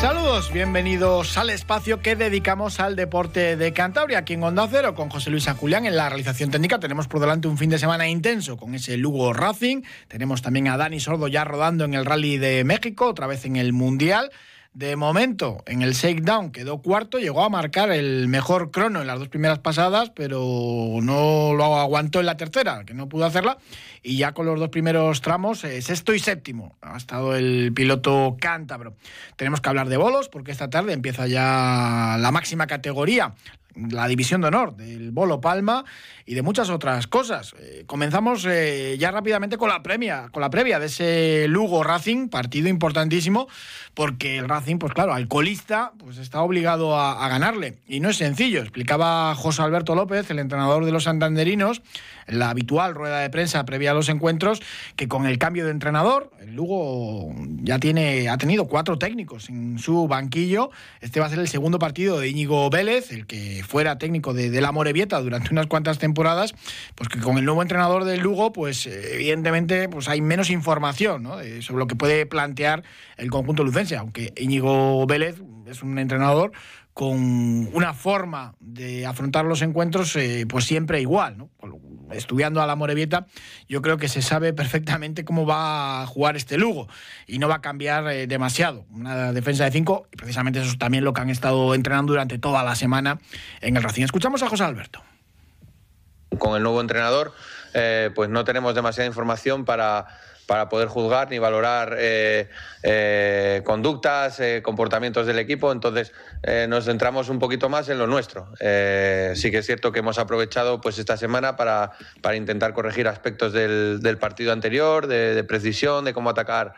Saludos, bienvenidos al espacio que dedicamos al deporte de Cantabria, aquí en Onda Cero, con José Luis Aculián en la realización técnica. Tenemos por delante un fin de semana intenso con ese Lugo Racing. Tenemos también a Dani Sordo ya rodando en el Rally de México, otra vez en el Mundial. De momento, en el shakedown quedó cuarto, llegó a marcar el mejor crono en las dos primeras pasadas, pero no lo aguantó en la tercera, que no pudo hacerla. Y ya con los dos primeros tramos, eh, sexto y séptimo, ha estado el piloto cántabro. Tenemos que hablar de bolos, porque esta tarde empieza ya la máxima categoría, la división de honor del Bolo Palma y de muchas otras cosas. Eh, comenzamos eh, ya rápidamente con la premia, con la previa de ese Lugo Racing, partido importantísimo, porque el Racing, pues claro, alcoholista, pues está obligado a, a ganarle. Y no es sencillo, explicaba José Alberto López, el entrenador de los santanderinos, la habitual rueda de prensa previa a los encuentros, que con el cambio de entrenador, el Lugo ya tiene, ha tenido cuatro técnicos en su banquillo. Este va a ser el segundo partido de Íñigo Vélez, el que fuera técnico de, de la Morevieta durante unas cuantas temporadas, pues que con el nuevo entrenador del Lugo, pues evidentemente pues hay menos información ¿no? Eh, sobre lo que puede plantear el conjunto lucense, aunque Íñigo Vélez es un entrenador con una forma de afrontar los encuentros eh, pues siempre igual, ¿no? Estudiando a la Morevieta, yo creo que se sabe perfectamente cómo va a jugar este Lugo y no va a cambiar eh, demasiado. Una defensa de cinco, y precisamente eso es también lo que han estado entrenando durante toda la semana en el Racing. Escuchamos a José Alberto. Con el nuevo entrenador, eh, pues no tenemos demasiada información para para poder juzgar ni valorar eh, eh, conductas, eh, comportamientos del equipo. Entonces nos centramos un poquito más en lo nuestro. Sí que es cierto que hemos aprovechado pues esta semana para, para intentar corregir aspectos del, partido anterior, de, de, precisión, de cómo atacar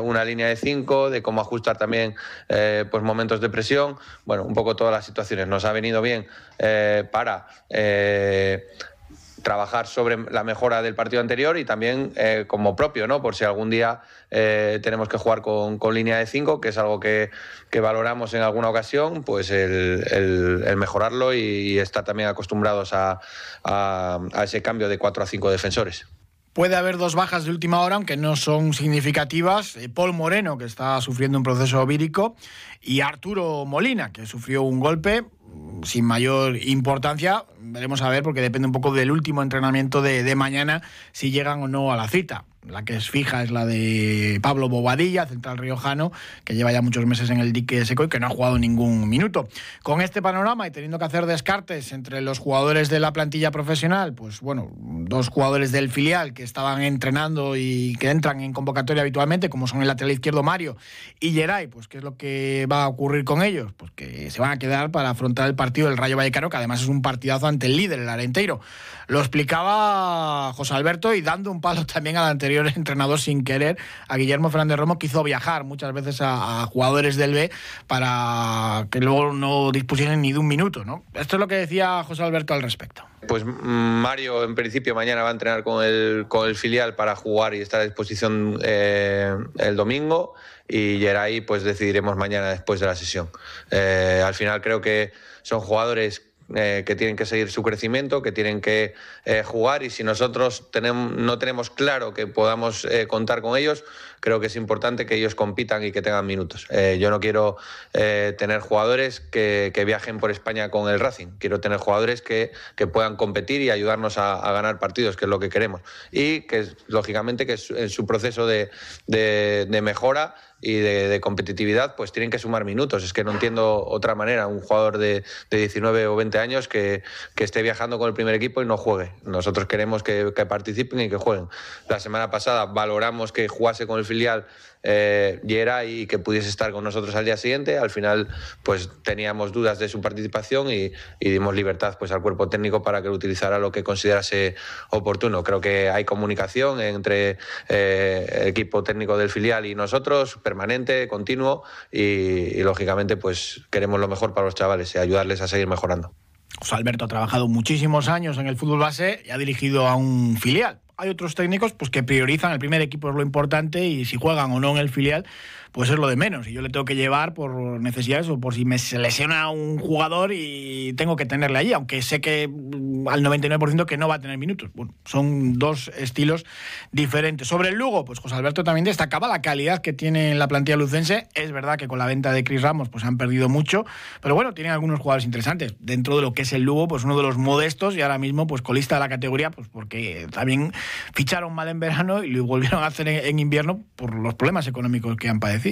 una línea de cinco, de cómo ajustar también pues momentos de presión. Bueno, un poco todas las situaciones. Nos ha venido bien para trabajar sobre la mejora del partido anterior y también eh, como propio, ¿no? Por si algún día eh, tenemos que jugar con, con línea de 5, que es algo que, que, valoramos en alguna ocasión, pues el, el, el mejorarlo y, estar también acostumbrados a, a, a ese cambio de 4 a 5 defensores. Puede haber dos bajas de última hora, aunque no son significativas. Eh, Paul Moreno, que está sufriendo un proceso vírico, y Arturo Molina, que sufrió un golpe sin mayor importancia. Veremos a ver, porque depende un poco del último entrenamiento de, de mañana, si llegan o no a la cita la que es fija es la de Pablo Bobadilla, central riojano, que lleva ya muchos meses en el dique seco y que no ha jugado ningún minuto. Con este panorama y teniendo que hacer descartes entre los jugadores de la plantilla profesional, pues bueno, dos jugadores del filial que estaban entrenando y que entran en convocatoria habitualmente, como son el lateral izquierdo Mario y Geray, pues qué es lo que va a ocurrir con ellos, pues que se van a quedar para afrontar el partido del Rayo Vallecano, que además es un partidazo ante el líder, el Arenteiro. Lo explicaba José Alberto y dando un palo también al anterior entrenador sin querer, a Guillermo Fernández Romo, que hizo viajar muchas veces a, jugadores del B para que luego no dispusiesen ni de un minuto. ¿no? Esto es lo que decía José Alberto al respecto. Pues Mario, en principio, mañana va a entrenar con el, con el filial para jugar y estar a disposición eh, el domingo. Y Geray, pues decidiremos mañana después de la sesión. Eh, al final, creo que son jugadores eh, que tienen que seguir su crecimiento, que tienen que eh, jugar y si nosotros tenemos, no tenemos claro que podamos eh, contar con ellos, creo que es importante que ellos compitan y que tengan minutos. Eh, yo no quiero tener jugadores que, que, viajen por España con el Racing, quiero tener jugadores que, que puedan competir y ayudarnos a, a, ganar partidos, que es lo que queremos. Y que lógicamente que en su proceso de, de, de mejora y de, de, competitividad, pues tienen que sumar minutos. Es que no entiendo otra manera un jugador de, de 19 o 20 años que, que, esté viajando con el primer equipo y no juegue. Nosotros queremos que, que participen y que jueguen. La semana pasada valoramos que jugase con el filial eh, Yera y que pudiese estar con nosotros al día siguiente. Al final, pues teníamos dudas de su participación y, dimos libertad pues al cuerpo técnico para que lo utilizara lo que considerase oportuno. Creo que hay comunicación entre eh, el equipo técnico del filial y nosotros permanente, continuo y, lógicamente pues queremos lo mejor para los chavales y ayudarles a seguir mejorando. Alberto ha trabajado muchísimos años en el fútbol base y ha dirigido a un filial. Hay otros técnicos pues, que priorizan el primer equipo es lo importante y si juegan o no en el filial, pues es lo de menos. Y yo le tengo que llevar por necesidades o por si me lesiona un jugador y tengo que tenerle allí, aunque sé que mm, al 99% que no va a tener minutos. Bueno, son dos estilos diferentes. Sobre el Lugo, pues José Alberto también destacaba la calidad que tiene la plantilla lucense. Es verdad que con la venta de Cris Ramos pues han perdido mucho, pero bueno, tienen algunos jugadores interesantes. Dentro de lo que es el Lugo, pues uno de los modestos y ahora mismo pues colista de la categoría, pues porque también ficharon mal en verano y lo volvieron a hacer en invierno por los problemas económicos que han padecido.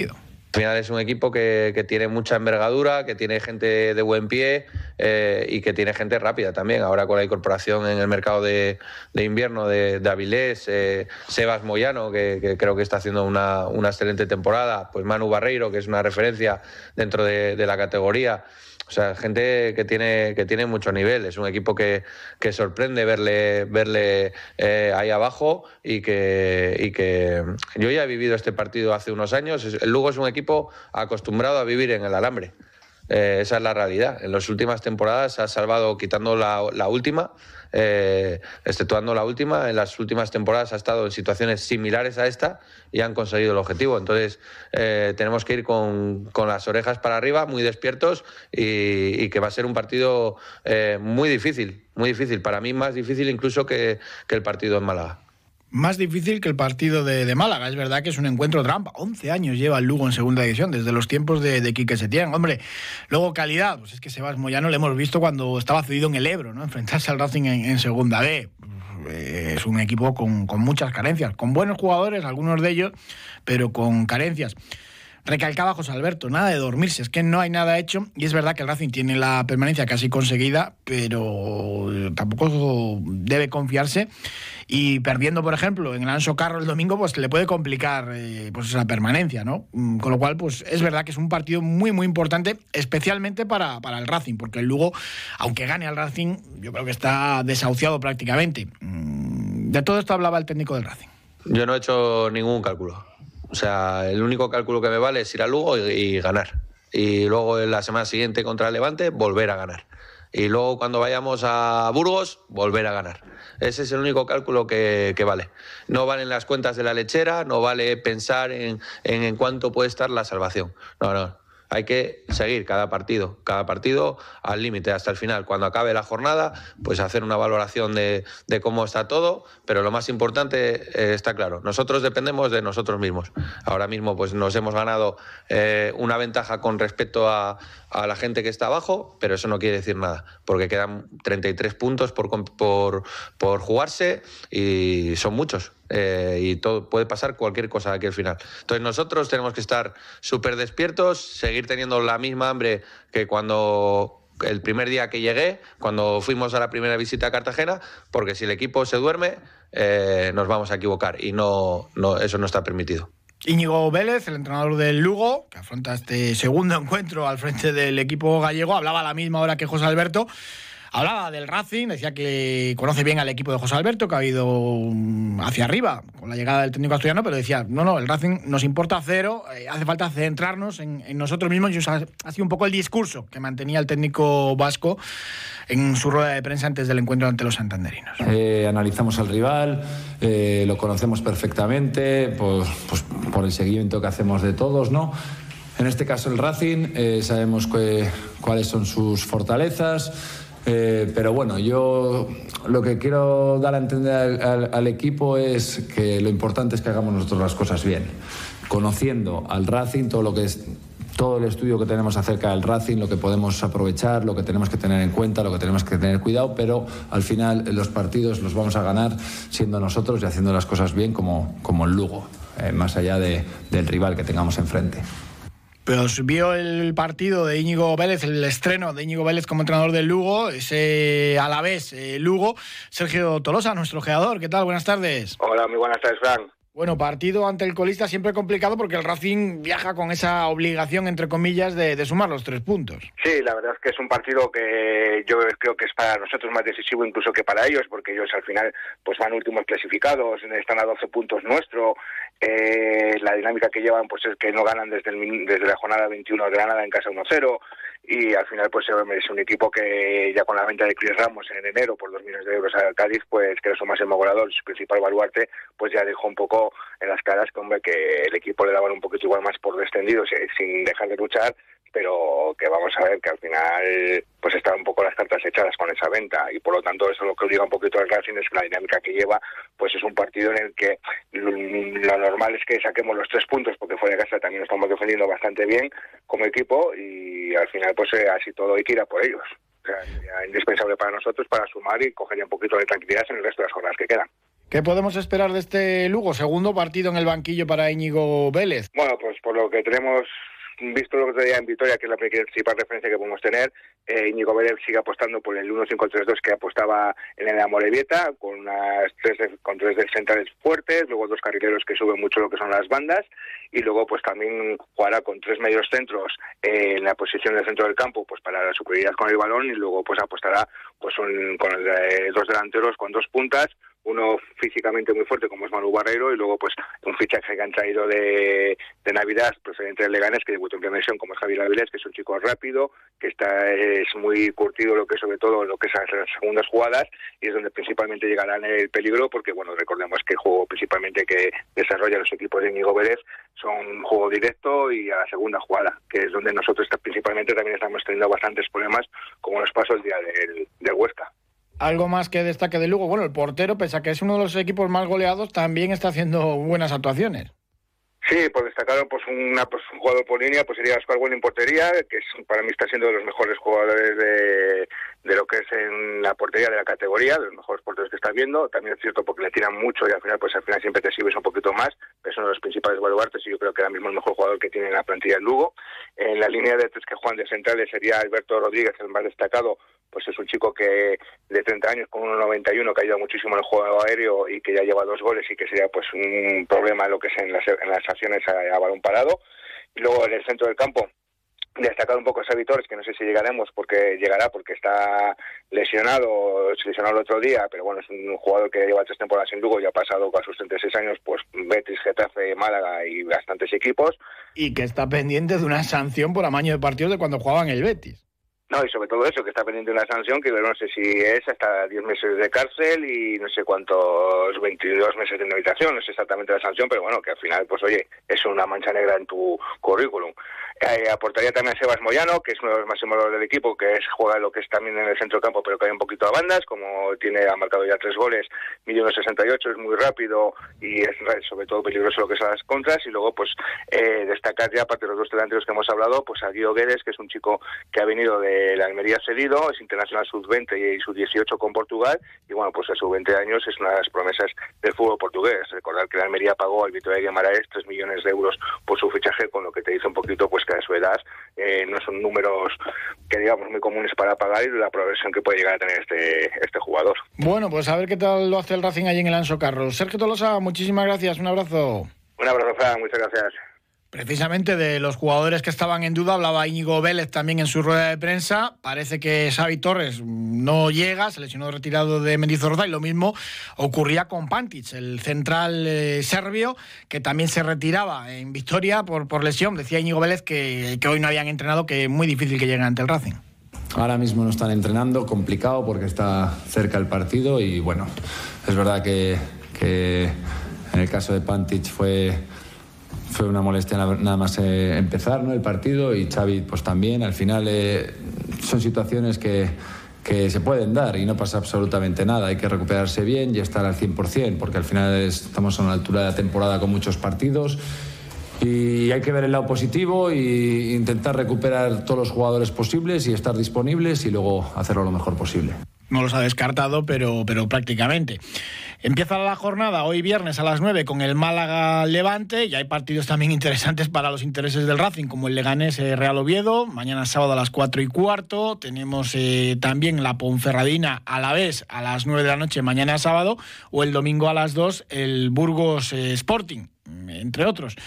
Al final es un equipo que, tiene mucha envergadura, que tiene gente de buen pie eh, y que tiene gente rápida también. Ahora con la incorporación en el mercado de, invierno de, Avilés, eh, Sebas Moyano, que, creo que está haciendo una, excelente temporada, pues Manu Barreiro, que es una referencia dentro de la categoría. O sea, gente que tiene, que tiene mucho nivel. Es un equipo que, que sorprende verle, verle eh, ahí abajo y que, y que yo ya he vivido este partido hace unos años. El Lugo es un equipo acostumbrado a vivir en el alambre. Eh, esa es la realidad. En las últimas temporadas ha salvado, quitando la última, eh, exceptuando la última, en las últimas temporadas ha estado en situaciones similares a esta y han conseguido el objetivo. Entonces eh, tenemos que ir con, las orejas para arriba, muy despiertos y, que va a ser un partido muy difícil, muy difícil. Para mí más difícil incluso que, que el partido en Málaga más difícil que el partido de, Málaga. Es verdad que es un encuentro trampa. 11 años lleva el Lugo en segunda división, desde los tiempos de, de Quique Setién. Hombre, luego calidad, pues es que Sebas Moyano lo hemos visto cuando estaba cedido en el Ebro, ¿no? Enfrentarse al Racing en, segunda B. Eh, es un equipo con, con muchas carencias, con buenos jugadores, algunos de ellos, pero con carencias. Recalcaba José Alberto, nada de dormirse, es que no hay nada hecho y es verdad que el Racing tiene la permanencia casi conseguida, pero tampoco debe confiarse y perdiendo, por ejemplo, en el Anso Carro el domingo, pues le puede complicar eh, pues esa permanencia, ¿no? Mm, con lo cual, pues es verdad que es un partido muy, muy importante, especialmente para, para el Racing, porque el Lugo, aunque gane al Racing, yo creo que está desahuciado prácticamente. Mm, de todo esto hablaba el técnico del Racing. Yo no he hecho ningún cálculo. O sea, el único cálculo que me vale es ir a Lugo y, ganar. Y luego en la semana siguiente contra el Levante, volver a ganar. Y luego cuando vayamos a Burgos, volver a ganar. Ese es el único cálculo que, vale. No valen las cuentas de la lechera, no vale pensar en, en, en cuánto puede estar la salvación. No, no hay que seguir cada partido, cada partido al límite hasta el final. Cuando acabe la jornada, pues hacer una valoración de, cómo está todo, pero lo más importante eh, está claro, nosotros dependemos de nosotros mismos. Ahora mismo pues nos hemos ganado eh, una ventaja con respecto a, la gente que está abajo, pero eso no quiere decir nada, porque quedan 33 puntos por, por, por jugarse y son muchos. Eh, y todo puede pasar cualquier cosa aquí al final. Entonces nosotros tenemos que estar súper despiertos, seguir teniendo la misma hambre que cuando el primer día que llegué, cuando fuimos a la primera visita a Cartagena, porque si el equipo se duerme, eh, nos vamos a equivocar y no, no, eso no está permitido. Íñigo Vélez, el entrenador del Lugo, que afronta este segundo encuentro al frente del equipo gallego, hablaba a la misma hora que José Alberto Hablaba del Racing, decía que conoce bien al equipo de José Alberto, que ha ido mm, hacia arriba con la llegada del técnico asturiano, pero decía, no, no, el Racing nos importa cero, eh, hace falta centrarnos en, nosotros mismos y ha sido un poco el discurso que mantenía el técnico vasco en su rueda de prensa antes del encuentro ante los santanderinos. Eh, analizamos al rival, eh, lo conocemos perfectamente, pues, pues, por el seguimiento que hacemos de todos, ¿no? En este caso el Racing, sabemos cuáles son sus fortalezas, eh, pero bueno, yo lo que quiero dar a entender al, equipo es que lo importante es que hagamos nosotros las cosas bien, conociendo al Racing todo lo que es todo el estudio que tenemos acerca del Racing, lo que podemos aprovechar, lo que tenemos que tener en cuenta, lo que tenemos que tener cuidado, pero al final los partidos los vamos a ganar siendo nosotros y haciendo las cosas bien como, como el Lugo, eh, más allá de, del rival que tengamos enfrente. Pero vio el partido de Íñigo Vélez, el estreno de Íñigo Vélez como entrenador del Lugo, ese a la vez eh, Lugo. Sergio Tolosa, nuestro creador, ¿qué tal? Buenas tardes. Hola, muy buenas tardes, Frank. Bueno, partido ante el colista siempre complicado porque el Racing viaja con esa obligación, entre comillas, de, sumar los tres puntos. Sí, la verdad es que es un partido que yo creo que es para nosotros más decisivo incluso que para ellos, porque ellos al final pues van últimos clasificados, están a 12 puntos nuestro. Eh, la dinámica que llevan pues es que no ganan desde, el, desde la jornada 21 de Granada en casa 1-0 y al final pues es un equipo que ya con la venta de Chris Ramos en enero por dos millones de euros a Cádiz pues que era su máximo goleador su principal baluarte pues ya dejó un poco en las caras que que el equipo le daban un poquito igual más por descendido sin dejar de luchar pero que vamos a ver que al final pues están un poco las cartas echadas con esa venta y por lo tanto eso lo que obliga un poquito al Racing es que la dinámica que lleva pues es un partido en el que lo normal es que saquemos los tres puntos porque fuera de casa también nos estamos defendiendo bastante bien como equipo y al final pues eh, así todo hay que ir a por ellos. O sea, indispensable para nosotros para sumar y coger un poquito de tranquilidad en el resto de las jornadas que quedan. ¿Qué podemos esperar de este Lugo? Segundo partido en el banquillo para Íñigo Vélez. Bueno, pues por lo que tenemos visto lo que te en Vitoria, que es la principal referencia que podemos tener, eh, Íñigo Vélez sigue apostando por el 1-5-3-2 que apostaba en el Amorebieta, con unas tres con tres centrales fuertes, luego dos carrileros que suben mucho lo que son las bandas, y luego pues también jugará con tres medios centros en la posición del centro del campo, pues para la superioridad con el balón, y luego pues apostará pues con eh, dos delanteros con dos puntas, uno físicamente muy fuerte como es Manu Barreiro y luego pues un fichaje que han traído de, Navidad procedente de Leganés que debutó en primera como es Javier Avilés que es un chico rápido que está es muy curtido lo que sobre todo lo que es las segundas jugadas y es donde principalmente llegarán el peligro porque bueno recordemos que el juego principalmente que desarrolla los equipos de Inigo Vélez son un juego directo y a la segunda jugada que es donde nosotros principalmente también estamos teniendo bastantes problemas como los pasos el día del, del Huesca algo más que destaque de Lugo. Bueno, el portero, pese a que es uno de los equipos más goleados, también está haciendo buenas actuaciones. Sí, por destacar pues, una, pues, un jugador por línea, pues sería Oscar en portería, que es, para mí está siendo de los mejores jugadores de, de lo que es en la portería de la categoría, de los mejores porteros que estás viendo. También es cierto porque le tiran mucho y al final, pues al final siempre te sirves un poquito más, es uno de los principales baluartes y yo creo que ahora mismo el mejor jugador que tiene en la plantilla el Lugo. En la línea de tres que juegan de centrales sería Alberto Rodríguez, el más destacado, pues es un chico que de 30 años con 1,91 que ha ayudado muchísimo en el juego aéreo y que ya lleva dos goles y que sería pues un problema en lo que es en las, en las acciones a, balón parado. Y luego en el centro del campo, destacar un poco a Savitores, que no sé si llegaremos porque llegará porque está lesionado, se lesionó el otro día, pero bueno, es un jugador que lleva tres temporadas en Lugo y ha pasado con sus 36 años, pues Betis, Getafe, Málaga y bastantes equipos. Y que está pendiente de una sanción por amaño de partidos de cuando jugaban el Betis. No, y sobre todo eso, que está pendiente una sanción que no sé si es hasta 10 meses de cárcel y no sé cuántos, 22 meses de inhabilitación, no sé exactamente la sanción, pero bueno, que al final, pues oye, es una mancha negra en tu currículum. Eh, aportaría también a Sebas Moyano, que es uno de los máximos del equipo, que es juega lo que es también en el centro campo, pero que hay un poquito a bandas, como tiene ha marcado ya tres goles, mide 68, es muy rápido y es sobre todo peligroso lo que son las contras. Y luego, pues, eh, destacar ya, aparte de los dos delanteros que hemos hablado, pues a Guido Guedes, que es un chico que ha venido de la Almería cedido, es internacional sub-20 y sub-18 con Portugal, y bueno, pues a sus 20 años es una de las promesas del fútbol portugués. Recordar que la Almería pagó al Vitoria de Guimaraes 3 millones de euros por su fichaje, con lo que te dice un poquito, pues que a su edad eh, no son números que digamos muy comunes para pagar y la progresión que puede llegar a tener este, este jugador. Bueno, pues a ver qué tal lo hace el Racing allí en el Anso Carros. Sergio Tolosa, muchísimas gracias, un abrazo. Un abrazo, Fran, muchas gracias. Precisamente de los jugadores que estaban en duda, hablaba Íñigo Vélez también en su rueda de prensa. Parece que Xavi Torres no llega, se lesionó retirado de Mendizorroza y lo mismo ocurría con Pantic, el central eh, serbio, que también se retiraba en victoria por, por lesión. Decía Íñigo Vélez que, hoy no habían entrenado, que es muy difícil que lleguen ante el Racing. Ahora mismo no están entrenando, complicado porque está cerca el partido y bueno, es verdad que, que en el caso de Pantic fue fue una molestia nada más eh, empezar ¿no? el partido y Xavi pues también. Al final eh, son situaciones que, que, se pueden dar y no pasa absolutamente nada. Hay que recuperarse bien y estar al 100%, porque al final estamos a una altura de la temporada con muchos partidos y hay que ver el lado positivo e intentar recuperar todos los jugadores posibles y estar disponibles y luego hacerlo lo mejor posible. No los ha descartado, pero, pero prácticamente. Empieza la jornada hoy viernes a las 9 con el Málaga Levante y hay partidos también interesantes para los intereses del Racing, como el Leganés eh, Real Oviedo, mañana sábado a las 4 y cuarto. Tenemos eh, también la Ponferradina a la vez a las 9 de la noche mañana sábado o el domingo a las 2 el Burgos eh, Sporting, entre otros.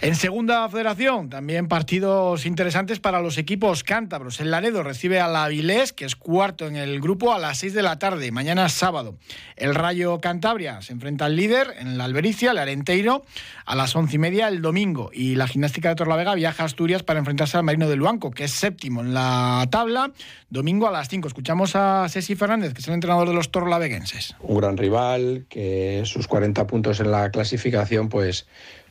En segunda federación, también partidos interesantes para los equipos cántabros. El Laredo recibe a la Avilés, que es cuarto en el grupo, a las 6 de la tarde, mañana sábado. El Rayo Cantabria se enfrenta al líder en la Albericia, el Arenteiro, a las once y media el domingo. Y la gimnástica de Torlavega viaja a Asturias para enfrentarse al Marino del Luanco, que es séptimo en la tabla, domingo a las 5. Escuchamos a Ceci Fernández, que es el entrenador de los torlaveguenses. Un gran rival, que sus 40 puntos en la clasificación, pues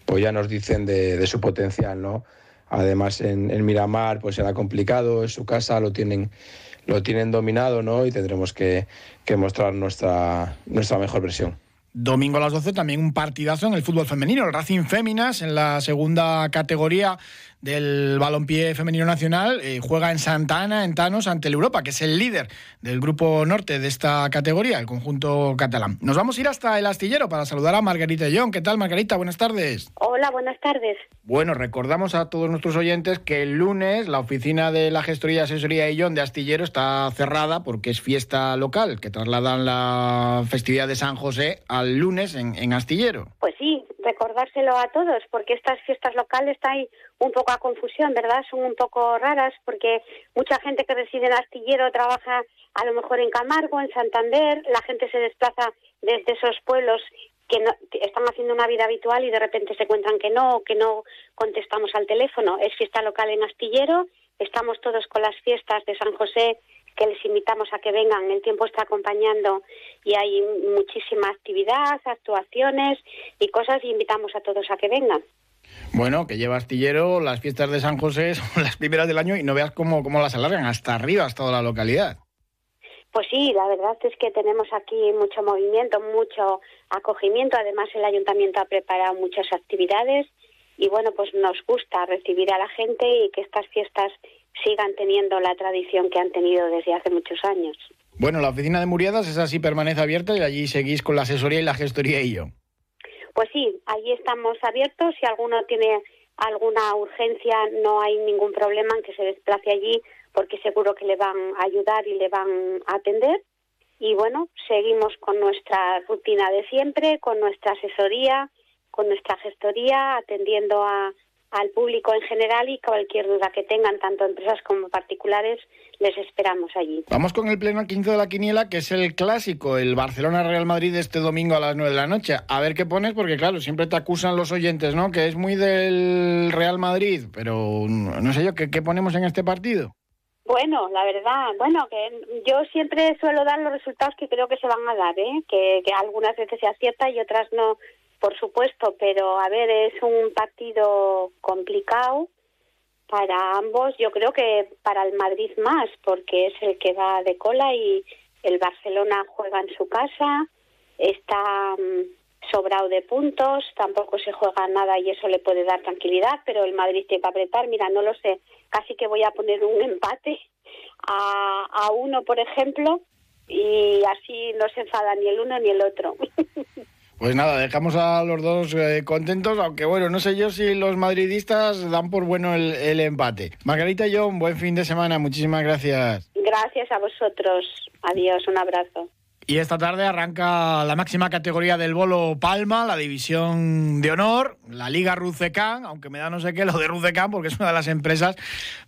pues ya nos dicen de, su potencial, ¿no? Además en, Miramar pues será complicado, en su casa lo tienen, lo tienen dominado, ¿no? Y tendremos que, que mostrar nuestra, nuestra mejor versión. Domingo a las 12 también un partidazo en el fútbol femenino, el Racing Féminas en la segunda categoría del balompié femenino nacional eh, juega en Santa Ana, en Tanos, ante el Europa, que es el líder del grupo norte de esta categoría, el conjunto catalán. Nos vamos a ir hasta el astillero para saludar a Margarita Young. ¿Qué tal, Margarita? Buenas tardes. Hola, buenas tardes. Bueno, recordamos a todos nuestros oyentes que el lunes la oficina de la gestoría y asesoría Young de Astillero está cerrada porque es fiesta local, que trasladan la festividad de San José al lunes en, en Astillero. Pues sí, recordárselo a todos, porque estas fiestas locales están un poco a confusión, ¿verdad? Son un poco raras porque mucha gente que reside en Astillero trabaja a lo mejor en Camargo, en Santander, la gente se desplaza desde esos pueblos que no, están haciendo una vida habitual y de repente se encuentran que no, que no contestamos al teléfono. Es fiesta local en Astillero, estamos todos con las fiestas de San José que les invitamos a que vengan. El tiempo está acompañando y hay muchísima actividad, actuaciones y cosas y invitamos a todos a que vengan. Bueno, que lleva astillero, las fiestas de San José son las primeras del año y no veas cómo, cómo las alargan hasta arriba, hasta toda la localidad. Pues sí, la verdad es que tenemos aquí mucho movimiento, mucho acogimiento. Además, el ayuntamiento ha preparado muchas actividades y bueno, pues nos gusta recibir a la gente y que estas fiestas sigan teniendo la tradición que han tenido desde hace muchos años. Bueno, la oficina de Muriadas es así, permanece abierta y allí seguís con la asesoría y la gestoría y yo. Pues sí, allí estamos abiertos. Si alguno tiene alguna urgencia, no hay ningún problema en que se desplace allí, porque seguro que le van a ayudar y le van a atender. Y bueno, seguimos con nuestra rutina de siempre, con nuestra asesoría, con nuestra gestoría, atendiendo a, al público en general y cualquier duda que tengan, tanto empresas como particulares, les esperamos allí. Vamos con el pleno 15 de la quiniela, que es el clásico, el Barcelona-Real Madrid este domingo a las 9 de la noche. A ver qué pones, porque claro, siempre te acusan los oyentes, ¿no? Que es muy del Real Madrid, pero no sé yo, ¿qué, qué ponemos en este partido? Bueno, la verdad, bueno, que yo siempre suelo dar los resultados que creo que se van a dar, ¿eh? que, que algunas veces se acierta y otras no, por supuesto, pero a ver, es un partido complicado para ambos. Yo creo que para el Madrid más, porque es el que va de cola y el Barcelona juega en su casa, está mm, sobrado de puntos, tampoco se juega nada y eso le puede dar tranquilidad, pero el Madrid tiene que apretar. Mira, no lo sé, casi que voy a poner un empate a, a uno, por ejemplo, y así no se enfada ni el uno ni el otro. Pues nada, dejamos a los dos eh, contentos, aunque bueno, no sé yo si los madridistas dan por bueno el, empate. Margarita y John, buen fin de semana, muchísimas gracias. Gracias a vosotros. Adiós, un abrazo. Y esta tarde arranca la máxima categoría del bolo Palma, la división de honor, la Liga Rucecan, aunque me da no sé qué lo de Rucecan, porque es una de las empresas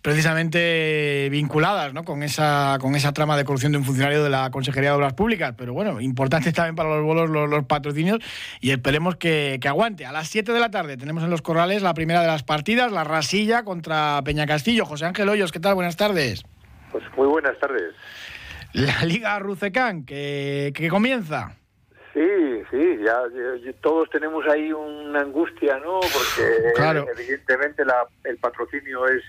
precisamente vinculadas ¿no? con, esa, con esa trama de corrupción de un funcionario de la Consejería de Obras Públicas. Pero bueno, importante también para los bolos los, patrocinios y esperemos que, que, aguante. A las 7 de la tarde tenemos en los corrales la primera de las partidas, la Rasilla contra Peña Castillo. José Ángel Hoyos, ¿qué tal? Buenas tardes. Pues muy buenas tardes la Liga Rucecán, que, que comienza. Sí, sí, ya, todos tenemos ahí una angustia, ¿no? Porque evidentemente la, el patrocinio es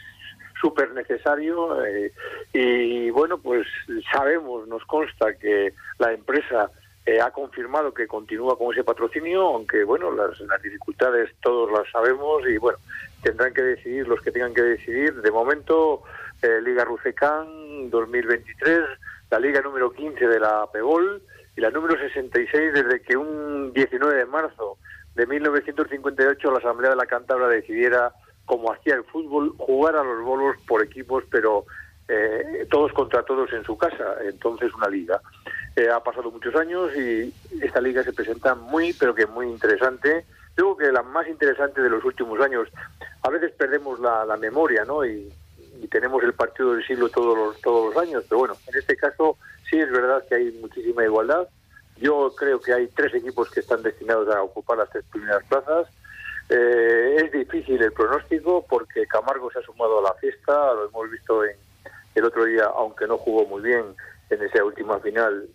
súper necesario eh, y bueno, pues sabemos, nos consta que la empresa eh, ha confirmado que continúa con ese patrocinio, aunque bueno, las, las dificultades todos las sabemos y bueno, tendrán que decidir los que tengan que decidir. De momento, eh, Liga Rusecán 2023 la liga número 15 de la PEGOL y la número 66 desde que un 19 de marzo de 1958 la Asamblea de la Cántabra decidiera, como hacía el fútbol, jugar a los bolos por equipos, pero eh, todos contra todos en su casa, entonces una liga. Eh, ha pasado muchos años y esta liga se presenta muy, pero que muy interesante. Creo que la más interesante de los últimos años. A veces perdemos la, memoria, ¿no? Tenemos el partido del siglo todos los, todos los años, pero bueno, en este caso sí es verdad que hay muchísima igualdad. Yo creo que hay tres equipos que están destinados a ocupar las tres primeras plazas. Eh, es difícil el pronóstico porque Camargo se ha sumado a la fiesta, lo hemos visto en, el otro día, aunque no jugó muy bien en esa última final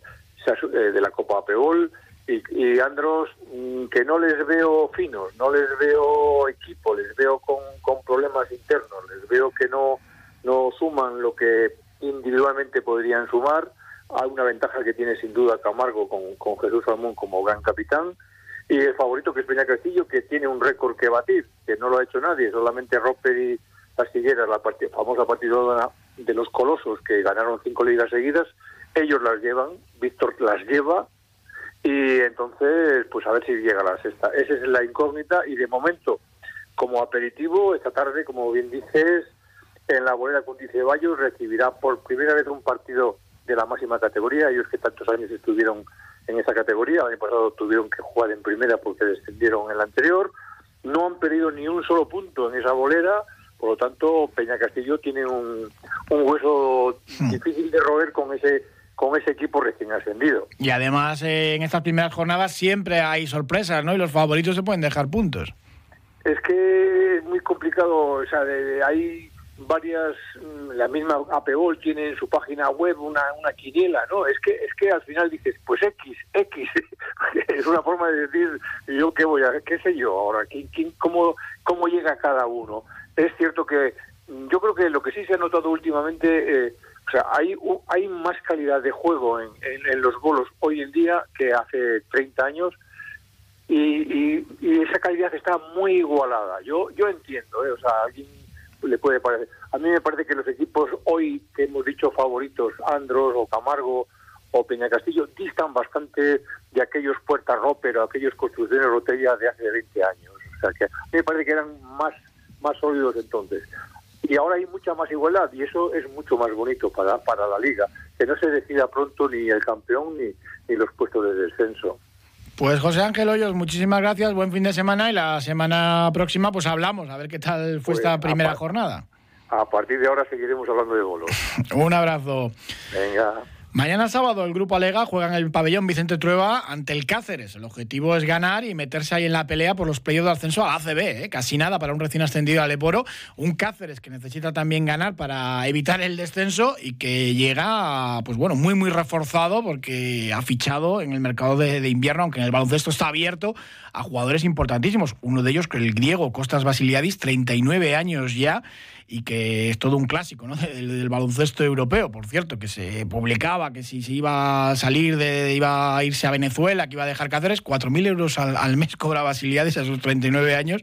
eh, de la Copa Apeol, y, Andros, mm, que no les veo finos, no les veo equipo, les veo con, problemas internos, les veo que no, no suman lo que individualmente podrían sumar. Hay una ventaja que tiene sin duda Camargo con, con Jesús Salmón como gran capitán. Y el favorito que es Peña Castillo, que tiene un récord que batir, que no lo ha hecho nadie, solamente Roper y Castilleras, la famosa partidora de los colosos que ganaron cinco ligas seguidas, ellos las llevan, Víctor las lleva y entonces pues a ver si llega la sexta. Esa es la incógnita y de momento como aperitivo esta tarde, como bien dices, en la bolera con Ceballos recibirá por primera vez un partido de la máxima categoría, ellos que tantos años estuvieron en esa categoría, el año pasado tuvieron que jugar en primera porque descendieron en la anterior, no han perdido ni un solo punto en esa bolera, por lo tanto, Peña Castillo tiene un, hueso hmm. difícil de roer con ese con ese equipo recién ascendido. Y además, eh, en estas primeras jornadas siempre hay sorpresas, ¿no? Y los favoritos se pueden dejar puntos. Es que es muy complicado, o sea, hay varias, mm, la misma APOL tiene en su página web una, una quiniela, ¿no? Es que es que al final dices, pues X, X, es una forma de decir, yo qué voy a, qué sé yo ahora, ¿quién, quién, cómo, cómo llega cada uno es cierto que yo creo que lo que sí se ha notado últimamente, eh, o sea, hay, hay más calidad de juego en, los bolos hoy en día que hace 30 años y, esa calidad está muy igualada. Yo yo entiendo, eh, o sea, alguien le puede parecer. A mí me parece que los equipos hoy que hemos dicho favoritos, Andros o Camargo o Peña Castillo, distan bastante de aquellos Puerta Roper o aquellos Construcciones Rotella de hace 20 años. O sea, que a mí me parece que eran más más sólidos entonces. Y ahora hay mucha más igualdad y eso es mucho más bonito para, para la liga, que no se decida pronto ni el campeón ni, ni los puestos de descenso. Pues José Ángel Hoyos, muchísimas gracias, buen fin de semana y la semana próxima pues hablamos, a ver qué tal fue pues esta primera jornada. A partir de ahora seguiremos hablando de bolos. Un abrazo. Venga. Mañana sábado el Grupo Alega juega en el pabellón Vicente Trueba ante el Cáceres. El objetivo es ganar y meterse ahí en la pelea por los playoffs de ascenso a la ACB. ¿eh? Casi nada para un recién ascendido al Leporo. Un Cáceres que necesita también ganar para evitar el descenso y que llega, pues bueno, muy muy reforzado porque ha fichado en el mercado de, de invierno, aunque en el baloncesto está abierto, a jugadores importantísimos. Uno de ellos, el griego Costas Basiliadis, 39 años ya y que es todo un clásico ¿no? del, baloncesto europeo, por cierto, que se publicaba que si se iba a salir, de, iba a irse a Venezuela, que iba a dejar Cáceres, 4.000 euros al, mes cobra Basiliades a sus 39 años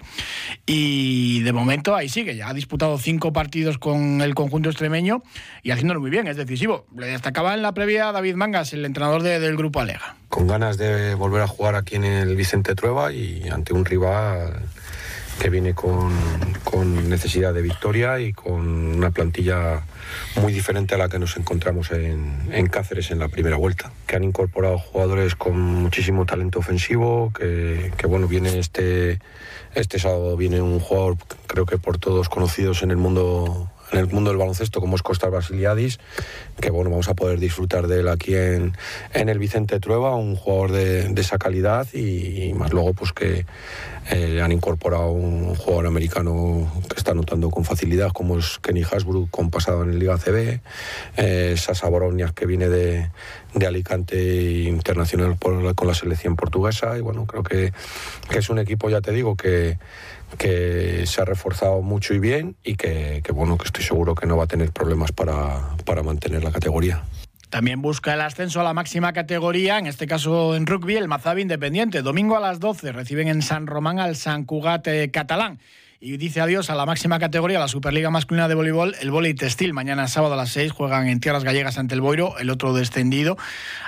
y de momento ahí sigue, ya ha disputado cinco partidos con el conjunto extremeño y haciéndolo muy bien, es decisivo. Le destacaba en la previa David Mangas, el entrenador del grupo Alega. Con ganas de volver a jugar aquí en el Vicente Trueba y ante un rival que viene con, necesidad de victoria y con una plantilla muy diferente a la que nos encontramos en, Cáceres en la primera vuelta, que han incorporado jugadores con muchísimo talento ofensivo, que, bueno, viene este, este sábado viene un jugador creo que por todos conocidos en el mundo en el mundo del baloncesto como es Costa Basiliadis, que bueno, vamos a poder disfrutar de él aquí en, en el Vicente Trueba, un jugador de, esa calidad y, más luego pues que eh, han incorporado un jugador americano que está anotando con facilidad como es Kenny Hasbrook con pasado en el Liga CB, eh, Sasa Boronias que viene de, de Alicante internacional con la selección portuguesa y bueno, creo que, que es un equipo, ya te digo, que que se ha reforzado mucho y bien y que, bueno, que estoy seguro que no va a tener problemas para, para mantener la categoría. También busca el ascenso a la máxima categoría, en este caso en rugby, el Mazabi Independiente. Domingo a las 12 reciben en San Román al San Cugat catalán. Y dice adiós a la máxima categoría, la Superliga Masculina de Voleibol, el Volei Textil. Mañana sábado a las 6 juegan en tierras gallegas ante el Boiro, el otro descendido.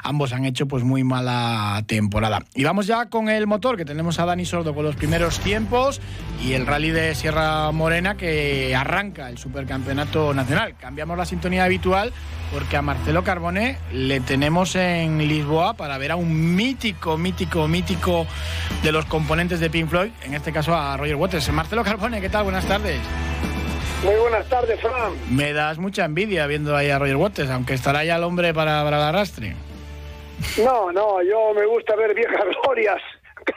Ambos han hecho pues muy mala temporada. Y vamos ya con el motor, que tenemos a Dani Sordo con los primeros tiempos y el rally de Sierra Morena que arranca el Supercampeonato Nacional. Cambiamos la sintonía habitual porque a Marcelo Carbone le tenemos en Lisboa para ver a un mítico, mítico, mítico de los componentes de Pink Floyd, en este caso a Roger Waters. Marcelo Carbone, ¿qué tal? Buenas tardes. Muy buenas tardes, Fran. Me das mucha envidia viendo ahí a Roger Waters, aunque estará ya el hombre para, para el arrastre. No, no, yo me gusta ver viejas glorias,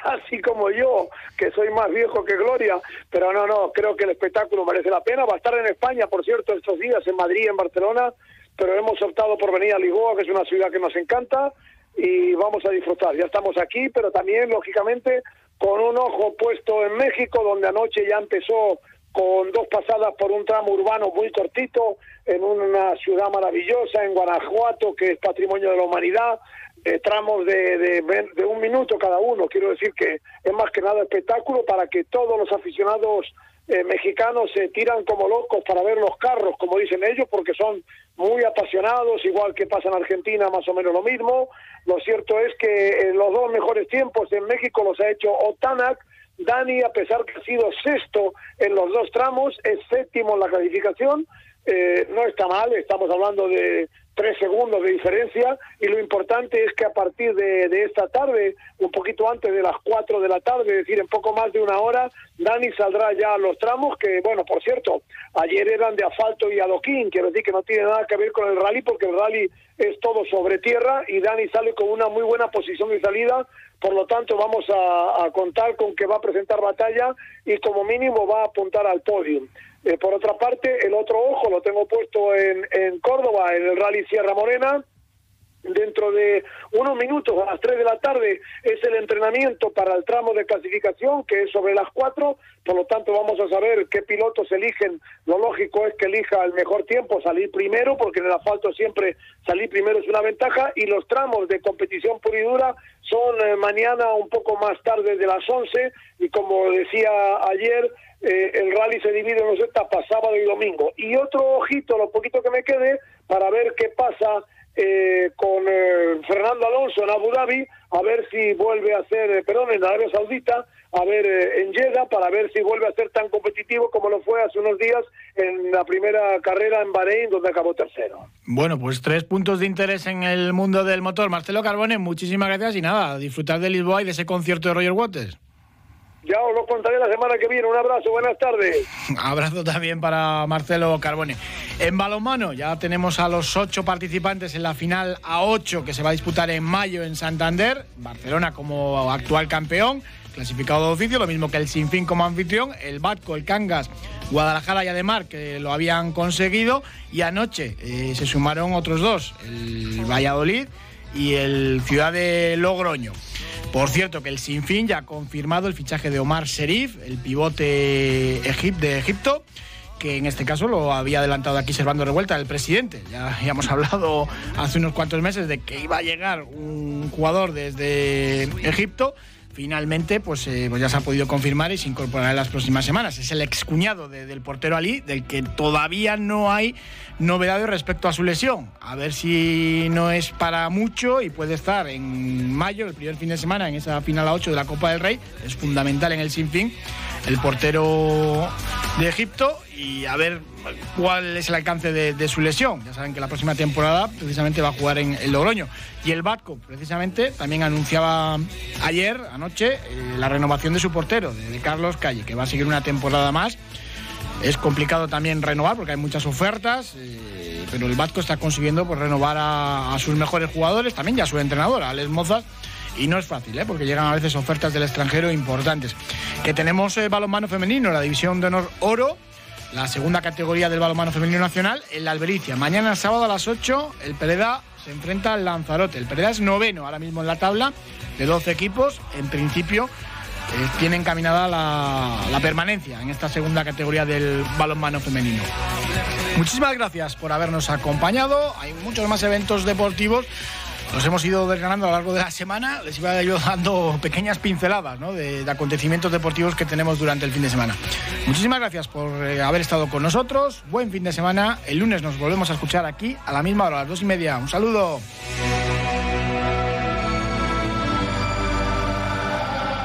casi como yo, que soy más viejo que Gloria, pero no, no, creo que el espectáculo merece la pena. Va a estar en España, por cierto, estos días, en Madrid, en Barcelona, pero hemos optado por venir a Lisboa, que es una ciudad que nos encanta, y vamos a disfrutar. Ya estamos aquí, pero también, lógicamente, con un ojo puesto en México, donde anoche ya empezó con dos pasadas por un tramo urbano muy cortito, en una ciudad maravillosa, en Guanajuato, que es patrimonio de la humanidad, eh, tramos de, de, un minuto cada uno. Quiero decir que es más que nada espectáculo para que todos los aficionados eh, mexicanos se tiran como locos para ver los carros, como dicen ellos, porque son muy apasionados, igual que pasa en Argentina, más o menos lo mismo. Lo cierto es que eh, los dos mejores tiempos en México los ha hecho Otanak. Dani, a pesar que ha sido sexto en los dos tramos, es séptimo en la clasificación. Eh, no está mal, estamos hablando de tres segundos de diferencia y lo importante es que a partir de, esta tarde, un poquito antes de las cuatro de la tarde, es decir, en poco más de una hora, Dani saldrá ya a los tramos que, bueno, por cierto, ayer eran de asfalto y adoquín, quiero decir que no tiene nada que ver con el rally porque el rally es todo sobre tierra y Dani sale con una muy buena posición de salida, por lo tanto vamos a, a contar con que va a presentar batalla y como mínimo va a apuntar al podio. Eh, por otra parte, el otro ojo lo tengo puesto en, en Córdoba, en el Rally Sierra Morena. Dentro de unos minutos, a las 3 de la tarde, es el entrenamiento para el tramo de clasificación, que es sobre las 4. Por lo tanto, vamos a saber qué pilotos eligen. Lo lógico es que elija el mejor tiempo, salir primero, porque en el asfalto siempre salir primero es una ventaja. Y los tramos de competición pura y dura son eh, mañana un poco más tarde de las 11. Y como decía ayer, eh, el rally se divide en dos etapas, sábado y domingo. Y otro ojito, lo poquito que me quede, para ver qué pasa eh, con eh, Fernando Alonso en Abu Dhabi, a ver si vuelve a ser, perdón, en Arabia Saudita, a ver en Jeddah, para ver si vuelve a ser tan competitivo como lo fue hace unos días en la primera carrera en Bahrein, donde acabó tercero. Bueno, pues tres puntos de interés en el mundo del motor. Marcelo Carbone, muchísimas gracias y nada, disfrutar de Lisboa y de ese concierto de Roger Waters. Ya os lo contaré la semana que viene. Un abrazo, buenas tardes. abrazo también para Marcelo Carbone. En balonmano ya tenemos a los ocho participantes en la final a ocho que se va a disputar en mayo en Santander. Barcelona como actual campeón, clasificado de oficio, lo mismo que el Sinfín como anfitrión, el Batco, el Cangas, Guadalajara y Ademar que lo habían conseguido. Y anoche eh, se sumaron otros dos, el Valladolid y el Ciudad de Logroño. Por cierto, que el Sinfín ya ha confirmado el fichaje de Omar Sherif, el pivote de Egipto que en este caso lo había adelantado aquí Servando Revuelta, el presidente. Ya habíamos hablado hace unos cuantos meses de que iba a llegar un jugador desde Egipto finalmente pues, eh, pues, ya se ha podido confirmar y se incorporará en las próximas semanas. Es el excuñado del portero Ali, del que todavía no hay novedades respecto a su lesión. A ver si no es para mucho y puede estar en mayo, el primer fin de semana, en esa final a 8 de la Copa del Rey. Es fundamental en el sinfín el portero de Egipto y a ver cuál es el alcance de, su lesión. Ya saben que la próxima temporada precisamente va a jugar en el Logroño. Y el Batco, precisamente, también anunciaba ayer, anoche, eh, la renovación de su portero, de, Carlos Calle, que va a seguir una temporada más. Es complicado también renovar porque hay muchas ofertas, eh, pero el Batco está consiguiendo pues, renovar a, sus mejores jugadores, también ya a su entrenador, a Alex Mozas, y no es fácil, ¿eh? porque llegan a veces ofertas del extranjero importantes. Que tenemos balonmano femenino, la división de honor oro, la segunda categoría del balonmano femenino nacional en la Albericia. Mañana sábado a las 8 el Pereda se enfrenta al Lanzarote. El Pereda es noveno ahora mismo en la tabla de 12 equipos. En principio eh, tiene encaminada la, permanencia en esta segunda categoría del balonmano femenino. Muchísimas gracias por habernos acompañado. Hay muchos más eventos deportivos los hemos ido desgranando a lo largo de la semana. Les iba yo dando pequeñas pinceladas de, acontecimientos deportivos que tenemos durante el fin de semana. Muchísimas gracias por eh, haber estado con nosotros. Buen fin de semana. El lunes nos volvemos a escuchar aquí a la misma hora, a las dos y media. Un saludo.